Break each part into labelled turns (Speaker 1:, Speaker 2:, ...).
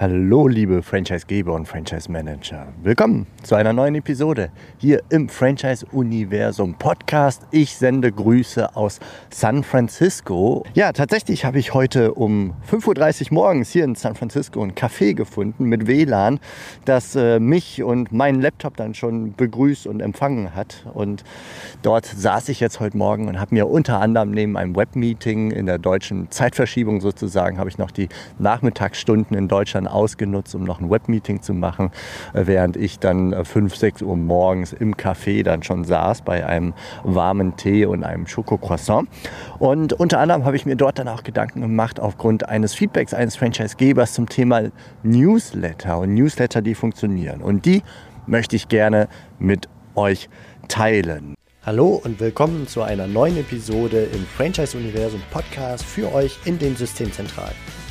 Speaker 1: Hallo, liebe Franchisegeber und Franchise-Manager. Willkommen zu einer neuen Episode hier im Franchise-Universum Podcast. Ich sende Grüße aus San Francisco. Ja, tatsächlich habe ich heute um 5.30 Uhr morgens hier in San Francisco ein Café gefunden mit WLAN, das äh, mich und meinen Laptop dann schon begrüßt und empfangen hat. Und dort saß ich jetzt heute Morgen und habe mir unter anderem neben einem Webmeeting in der deutschen Zeitverschiebung sozusagen, habe ich noch die Nachmittagsstunden in Deutschland ausgenutzt, um noch ein Webmeeting zu machen, äh, während ich dann 5, äh, 6 Uhr morgens im Café dann schon saß bei einem warmen Tee und einem Schokocroissant. Und unter anderem habe ich mir dort dann auch Gedanken gemacht aufgrund eines Feedbacks eines Franchisegebers zum Thema Newsletter und Newsletter, die funktionieren. Und die möchte ich gerne mit euch teilen. Hallo und willkommen zu einer neuen Episode im Franchise Universum Podcast für euch in den Systemzentralen.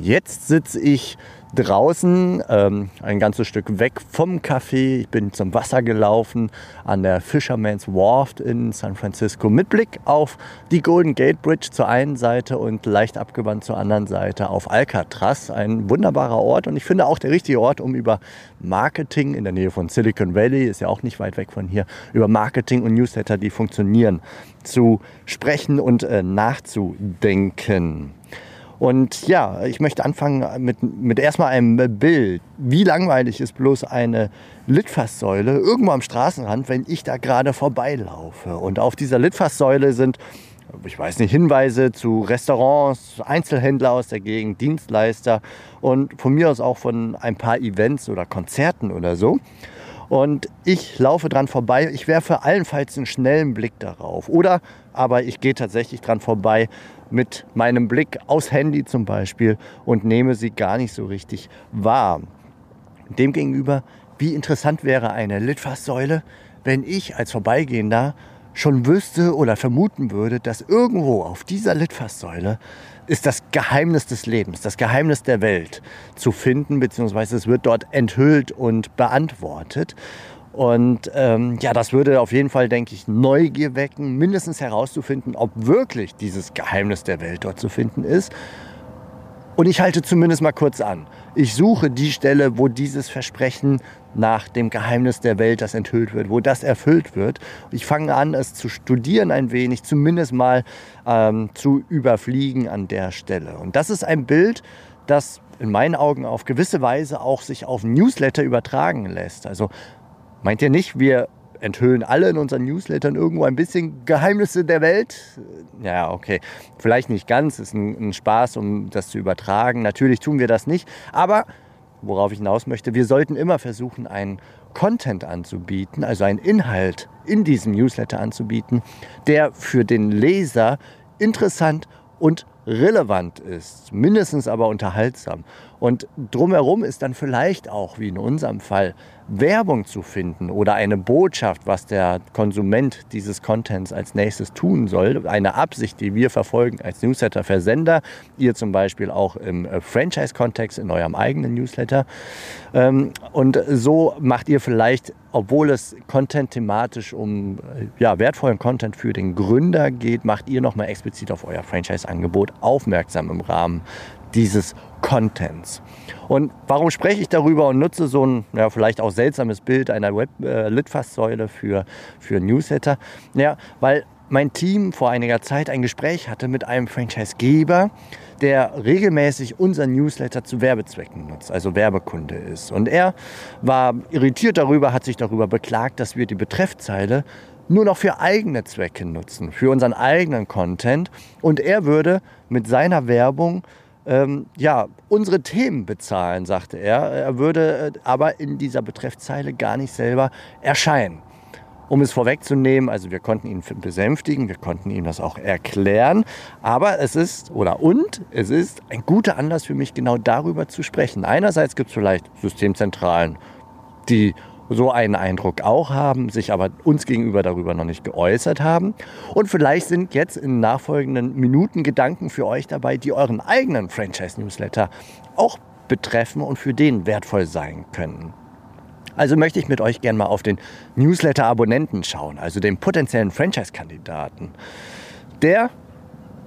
Speaker 1: Jetzt sitze ich draußen, ähm, ein ganzes Stück weg vom Café. Ich bin zum Wasser gelaufen an der Fisherman's Wharf in San Francisco mit Blick auf die Golden Gate Bridge zur einen Seite und leicht abgewandt zur anderen Seite auf Alcatraz. Ein wunderbarer Ort und ich finde auch der richtige Ort, um über Marketing in der Nähe von Silicon Valley, ist ja auch nicht weit weg von hier, über Marketing und Newsletter, die funktionieren, zu sprechen und äh, nachzudenken. Und ja, ich möchte anfangen mit, mit erstmal einem Bild. Wie langweilig ist bloß eine Litfaßsäule irgendwo am Straßenrand, wenn ich da gerade vorbeilaufe. Und auf dieser Litfaßsäule sind, ich weiß nicht, Hinweise zu Restaurants, Einzelhändler aus der Gegend, Dienstleister und von mir aus auch von ein paar Events oder Konzerten oder so. Und ich laufe dran vorbei. Ich werfe allenfalls einen schnellen Blick darauf. Oder aber ich gehe tatsächlich dran vorbei mit meinem Blick aus Handy zum Beispiel und nehme sie gar nicht so richtig wahr. Demgegenüber, wie interessant wäre eine Litfaßsäule, wenn ich als Vorbeigehender schon wüsste oder vermuten würde, dass irgendwo auf dieser Litfaßsäule ist das Geheimnis des Lebens, das Geheimnis der Welt zu finden, beziehungsweise es wird dort enthüllt und beantwortet. Und ähm, ja, das würde auf jeden Fall, denke ich, Neugier wecken, mindestens herauszufinden, ob wirklich dieses Geheimnis der Welt dort zu finden ist. Und ich halte zumindest mal kurz an. Ich suche die Stelle, wo dieses Versprechen nach dem Geheimnis der Welt, das enthüllt wird, wo das erfüllt wird. Ich fange an, es zu studieren ein wenig, zumindest mal ähm, zu überfliegen an der Stelle. Und das ist ein Bild, das in meinen Augen auf gewisse Weise auch sich auf Newsletter übertragen lässt. Also Meint ihr nicht, wir enthüllen alle in unseren Newslettern irgendwo ein bisschen Geheimnisse der Welt? Ja, okay. Vielleicht nicht ganz, ist ein, ein, Spaß, um das zu übertragen. Natürlich tun wir das nicht. Aber worauf ich hinaus möchte, wir sollten immer versuchen, einen Content anzubieten, also einen Inhalt in diesem Newsletter anzubieten, der für den Leser interessant und relevant ist, mindestens aber unterhaltsam. Und drumherum ist dann vielleicht auch, wie in unserem Fall, Werbung zu finden oder eine Botschaft, was der Konsument dieses Contents als nächstes tun soll. Eine Absicht, die wir verfolgen als Newsletter-Versender. Ihr zum Beispiel auch im äh, Franchise-Kontext in eurem eigenen Newsletter. Ähm, und so macht ihr vielleicht, obwohl es Content thematisch um äh, ja, wertvollen Content für den Gründer geht, macht ihr nochmal explizit auf euer Franchise-Angebot aufmerksam im Rahmen dieses Contents. Und warum spreche ich darüber und nutze so ein ja, vielleicht auch seltsames Bild einer Web-Litfaßsäule äh, für, für Newsletter? Ja, weil mein Team vor einiger Zeit ein Gespräch hatte mit einem Franchisegeber, der regelmäßig unseren Newsletter zu Werbezwecken nutzt, also Werbekunde ist. Und er war irritiert darüber, hat sich darüber beklagt, dass wir die Betreffzeile nur noch für eigene Zwecke nutzen, für unseren eigenen Content. Und er würde mit seiner Werbung ähm, ja, unsere Themen bezahlen, sagte er. Er würde äh, aber in dieser Betreffzeile gar nicht selber erscheinen. Um es vorwegzunehmen, also wir konnten ihn besänftigen, wir konnten ihm das auch erklären, aber es ist, oder und, es ist ein guter Anlass für mich, genau darüber zu sprechen. Einerseits gibt es vielleicht Systemzentralen, die so einen Eindruck auch haben, sich aber uns gegenüber darüber noch nicht geäußert haben. Und vielleicht sind jetzt in nachfolgenden Minuten Gedanken für euch dabei, die euren eigenen Franchise-Newsletter auch betreffen und für den wertvoll sein können. Also möchte ich mit euch gerne mal auf den Newsletter-Abonnenten schauen, also den potenziellen Franchise-Kandidaten. Der,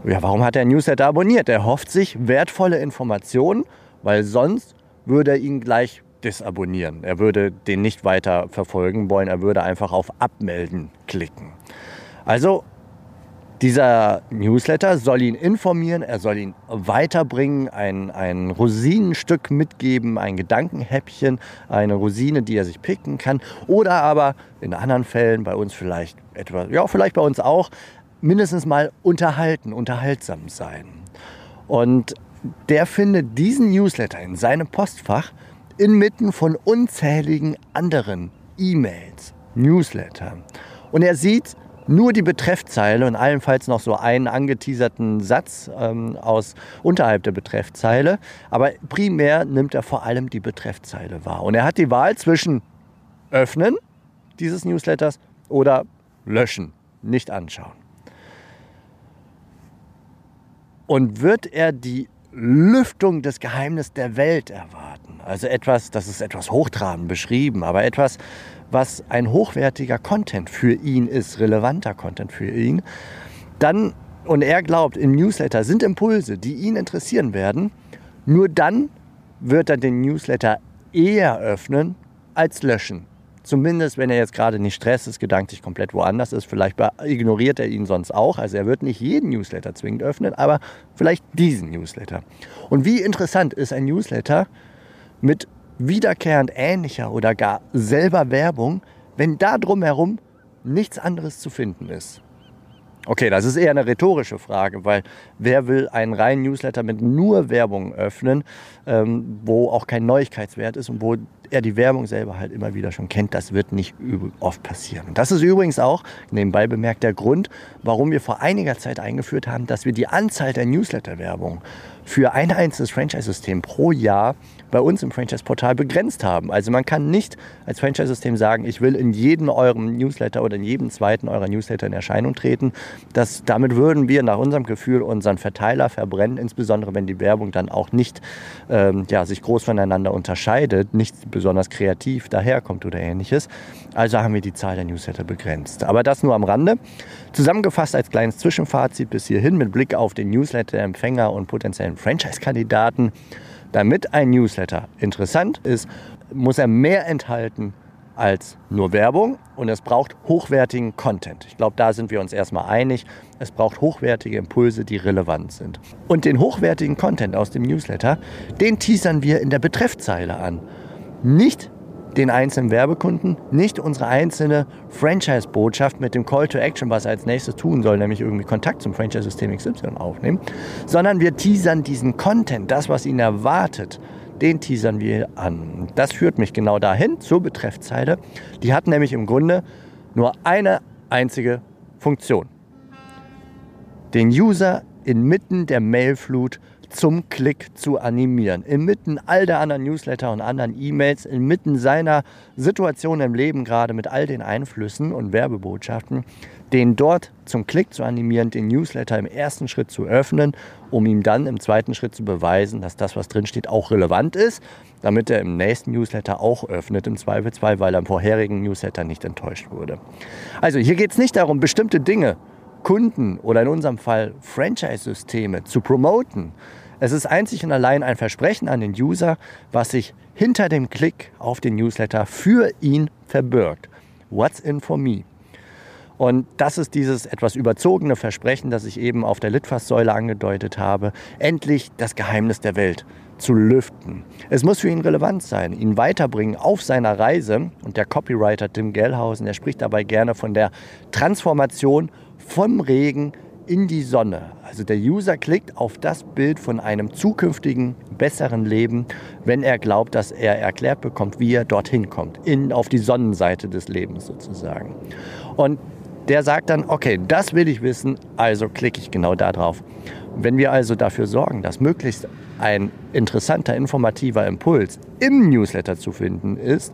Speaker 1: ja, warum hat er Newsletter abonniert? Er hofft sich wertvolle Informationen, weil sonst würde er ihn gleich disabonnieren. Er würde den nicht weiter verfolgen wollen, er würde einfach auf Abmelden klicken. Also dieser Newsletter soll ihn informieren, er soll ihn weiterbringen, ein, ein Rosinenstück mitgeben, ein Gedankenhäppchen, eine Rosine, die er sich picken kann. Oder aber in anderen Fällen, bei uns vielleicht etwas, ja, vielleicht bei uns auch, mindestens mal unterhalten, unterhaltsam sein. Und der findet diesen Newsletter in seinem Postfach inmitten von unzähligen anderen E-Mails, Newsletter. Und er sieht nur die Betreffzeile und allenfalls noch so einen angeteaserten Satz ähm, aus unterhalb der Betreffzeile. Aber primär nimmt er vor allem die Betreffzeile wahr. Und er hat die Wahl zwischen öffnen dieses Newsletters oder löschen, nicht anschauen. Und wird er die Lüftung des Geheimnisses der Welt erwarten. Also etwas, das ist etwas hochtrabend beschrieben, aber etwas, was ein hochwertiger Content für ihn ist, relevanter Content für ihn. Dann, und er glaubt, im Newsletter sind Impulse, die ihn interessieren werden. Nur dann wird er den Newsletter eher öffnen als löschen. Zumindest, wenn er jetzt gerade nicht stresst ist, gedanklich komplett woanders ist. Vielleicht ignoriert er ihn sonst auch. Also er wird nicht jeden Newsletter zwingend öffnen, aber vielleicht diesen Newsletter. Und wie interessant ist ein Newsletter mit wiederkehrend ähnlicher oder gar selber Werbung, wenn da drumherum nichts anderes zu finden ist. Okay, das ist eher eine rhetorische Frage, weil wer will einen reinen Newsletter mit nur Werbung öffnen, ähm, wo auch kein Neuigkeitswert ist und wo er die Werbung selber halt immer wieder schon kennt. Das wird nicht oft passieren. Das ist übrigens auch, nebenbei bemerkt, der Grund, warum wir vor einiger Zeit eingeführt haben, dass wir die Anzahl der Newsletter-Werbung für ein einzelnes Franchise-System pro Jahr bei uns im Franchise-Portal begrenzt haben. Also man kann nicht als Franchise-System sagen, ich will in jedem eurem Newsletter oder in jedem zweiten eurer Newsletter in Erscheinung treten. Das, damit würden wir nach unserem Gefühl unseren Verteiler verbrennen, insbesondere wenn die Werbung dann auch nicht ähm, ja, sich groß voneinander unterscheidet, nicht besonders kreativ daherkommt oder ähnliches. Also haben wir die Zahl der Newsletter begrenzt. Aber das nur am Rande. Zusammengefasst als kleines Zwischenfazit bis hierhin mit Blick auf den Newsletter-Empfänger und potenziellen Franchise-Kandidaten. Damit ein Newsletter interessant ist, muss er mehr enthalten als nur Werbung und es braucht hochwertigen Content. Ich glaube, da sind wir uns erstmal einig. Es braucht hochwertige Impulse, die relevant sind. Und den hochwertigen Content aus dem Newsletter, den teasern wir in der Betreffzeile an. Nicht den einzelnen Werbekunden, nicht unsere einzelne Franchise-Botschaft mit dem Call to Action, was er als nächstes tun soll, nämlich irgendwie Kontakt zum Franchise-System XY aufnehmen, sondern wir teasern diesen Content, das, was ihn erwartet, den teasern wir an. Das führt mich genau dahin zur Betreffzeile. Die hat nämlich im Grunde nur eine einzige Funktion. Den User inmitten der Mailflut zum Klick zu animieren. Inmitten all der anderen Newsletter und anderen E-Mails, inmitten seiner Situation im Leben, gerade mit all den Einflüssen und Werbebotschaften, den dort zum Klick zu animieren, den Newsletter im ersten Schritt zu öffnen, um ihm dann im zweiten Schritt zu beweisen, dass das, was drinsteht, auch relevant ist, damit er im nächsten Newsletter auch öffnet, im Zweifelsfall, weil er im vorherigen Newsletter nicht enttäuscht wurde. Also hier geht es nicht darum, bestimmte Dinge Kunden oder in unserem Fall Franchise-Systeme zu promoten. Es ist einzig und allein ein Versprechen an den User, was sich hinter dem Klick auf den Newsletter für ihn verbirgt. What's in for me? Und das ist dieses etwas überzogene Versprechen, das ich eben auf der Litfaßsäule angedeutet habe, endlich das Geheimnis der Welt zu lüften. Es muss für ihn relevant sein, ihn weiterbringen auf seiner Reise. Und der Copywriter Tim Gellhausen, der spricht dabei gerne von der Transformation vom Regen in die Sonne. Also der User klickt auf das Bild von einem zukünftigen, besseren Leben, wenn er glaubt, dass er erklärt bekommt, wie er dorthin kommt, in, auf die Sonnenseite des Lebens sozusagen. Und der sagt dann, okay, das will ich wissen, also klicke ich genau da drauf. Wenn wir also dafür sorgen, dass möglichst ein interessanter, informativer Impuls im Newsletter zu finden ist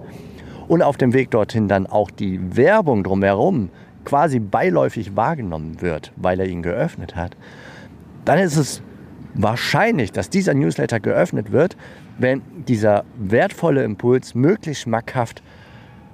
Speaker 1: und auf dem Weg dorthin dann auch die Werbung drumherum quasi beiläufig wahrgenommen wird, weil er ihn geöffnet hat, dann ist es wahrscheinlich, dass dieser Newsletter geöffnet wird, wenn dieser wertvolle Impuls möglichst schmackhaft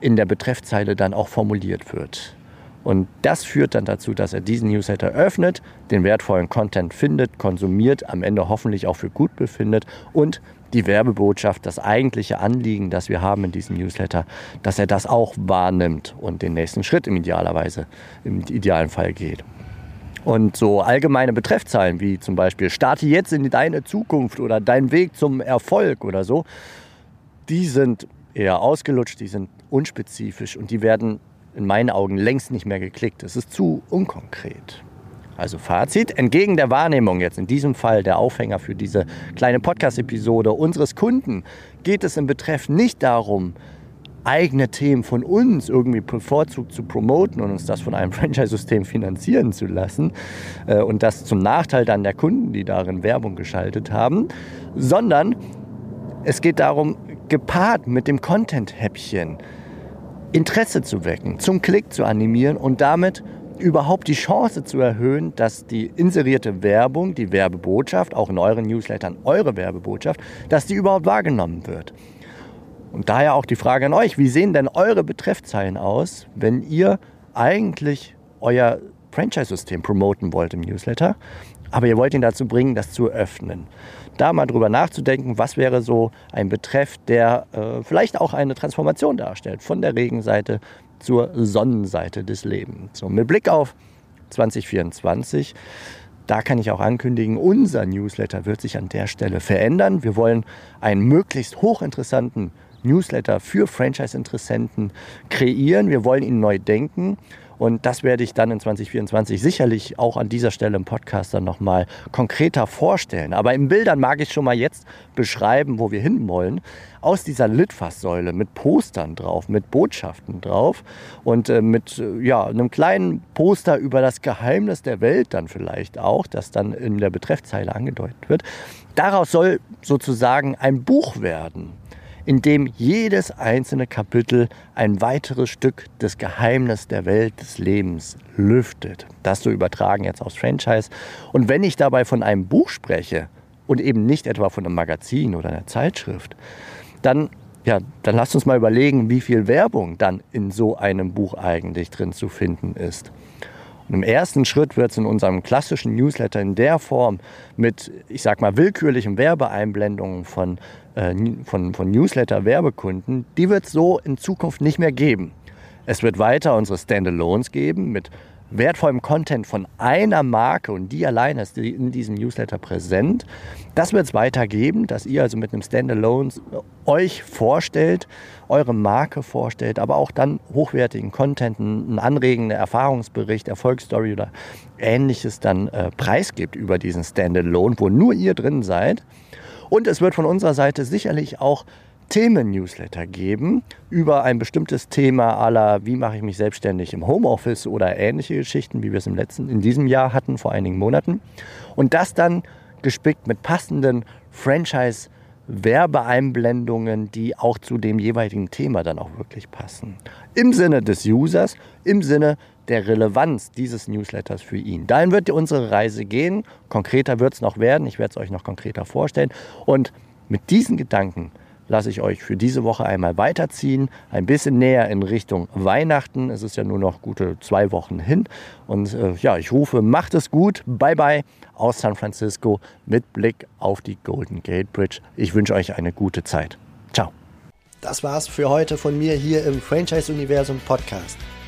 Speaker 1: in der Betreffzeile dann auch formuliert wird. Und das führt dann dazu, dass er diesen Newsletter öffnet, den wertvollen Content findet, konsumiert, am Ende hoffentlich auch für gut befindet und die Werbebotschaft, das eigentliche Anliegen, das wir haben in diesem Newsletter, dass er das auch wahrnimmt und den nächsten Schritt im idealerweise, im idealen Fall geht. Und so allgemeine Betreffzeilen wie zum Beispiel starte jetzt in deine Zukunft oder dein Weg zum Erfolg oder so, die sind eher ausgelutscht, die sind unspezifisch und die werden in meinen Augen längst nicht mehr geklickt. Es ist zu unkonkret. Also Fazit, entgegen der Wahrnehmung jetzt in diesem Fall der Aufhänger für diese kleine Podcast-Episode unseres Kunden, geht es im Betreff nicht darum, eigene Themen von uns irgendwie bevorzugt zu promoten und uns das von einem Franchise-System finanzieren zu lassen äh, und das zum Nachteil dann der Kunden, die darin Werbung geschaltet haben, sondern es geht darum, gepaart mit dem Content-Häppchen Interesse zu wecken, zum Klick zu animieren und damit überhaupt die Chance zu erhöhen, dass die inserierte Werbung, die Werbebotschaft, auch in euren Newslettern eure Werbebotschaft, dass die überhaupt wahrgenommen wird. Und daher auch die Frage an euch, wie sehen denn eure Betreffzeilen aus, wenn ihr eigentlich euer Franchise-System promoten wollt im Newsletter, aber ihr wollt ihn dazu bringen, das zu öffnen. Da mal drüber nachzudenken, was wäre so ein Betreff, der äh, vielleicht auch eine Transformation darstellt, von der Regenseite zur Sonnenseite des Lebens. So, mit Blick auf 2024, da kann ich auch ankündigen, unser Newsletter wird sich an der Stelle verändern. Wir wollen einen möglichst hochinteressanten Newsletter für Franchise-Interessenten kreieren. Wir wollen ihn neu denken und das werde ich dann in 2024 sicherlich auch an dieser Stelle im Podcast dann nochmal konkreter vorstellen. Aber in Bildern mag ich schon mal jetzt beschreiben, wo wir hinwollen. Aus dieser Litfaßsäule mit Postern drauf, mit Botschaften drauf und äh, mit äh, ja, einem kleinen Poster über das Geheimnis der Welt dann vielleicht auch, das dann in der Betreffzeile angedeutet wird. Daraus soll sozusagen ein Buch werden in dem jedes einzelne Kapitel ein weiteres Stück des Geheimnisses der Welt des Lebens lüftet. Das so übertragen jetzt aus Franchise. Und wenn ich dabei von einem Buch spreche und eben nicht etwa von einem Magazin oder einer Zeitschrift, dann ja, dann lasst uns mal überlegen, wie viel Werbung dann in so einem Buch eigentlich drin zu finden ist. Im ersten Schritt wird es in unserem klassischen Newsletter in der Form mit, ich sag mal, willkürlichen Werbeeinblendungen von, äh, von, von Newsletter-Werbekunden, die wird es so in Zukunft nicht mehr geben. Es wird weiter unsere Standalones geben mit wertvollem Content von einer Marke und die alleine ist in diesem Newsletter präsent. Das wird es weitergeben, dass ihr also mit einem Standalone euch vorstellt, eure Marke vorstellt, aber auch dann hochwertigen Content, einen anregenden Erfahrungsbericht, Erfolgsstory oder ähnliches dann äh, preisgibt über diesen Standalone, wo nur ihr drin seid. Und es wird von unserer Seite sicherlich auch Themen-Newsletter geben über ein bestimmtes Thema aller, wie mache ich mich selbstständig im Homeoffice oder ähnliche Geschichten, wie wir es im letzten, in diesem Jahr hatten, vor einigen Monaten. Und das dann gespickt mit passenden Franchise- Werbeeinblendungen, die auch zu dem jeweiligen Thema dann auch wirklich passen. Im Sinne des Users, im Sinne der Relevanz dieses Newsletters für ihn. Dahin wird unsere Reise gehen. Konkreter wird es noch werden. Ich werde es euch noch konkreter vorstellen. Und mit diesen Gedanken lasse ich euch für diese Woche einmal weiterziehen, ein bisschen näher in Richtung Weihnachten. Es ist ja nur noch gute zwei Wochen hin. Und äh, ja, ich rufe, macht es gut, bye bye aus San Francisco mit Blick auf die Golden Gate Bridge. Ich wünsche euch eine gute Zeit. Ciao. Das war's für heute von mir hier im Franchise Universum Podcast.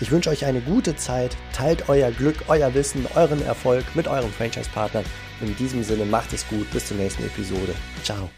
Speaker 1: Ich wünsche euch eine gute Zeit, teilt euer Glück, euer Wissen, euren Erfolg mit euren Franchise-Partnern. In diesem Sinne macht es gut, bis zur nächsten Episode. Ciao.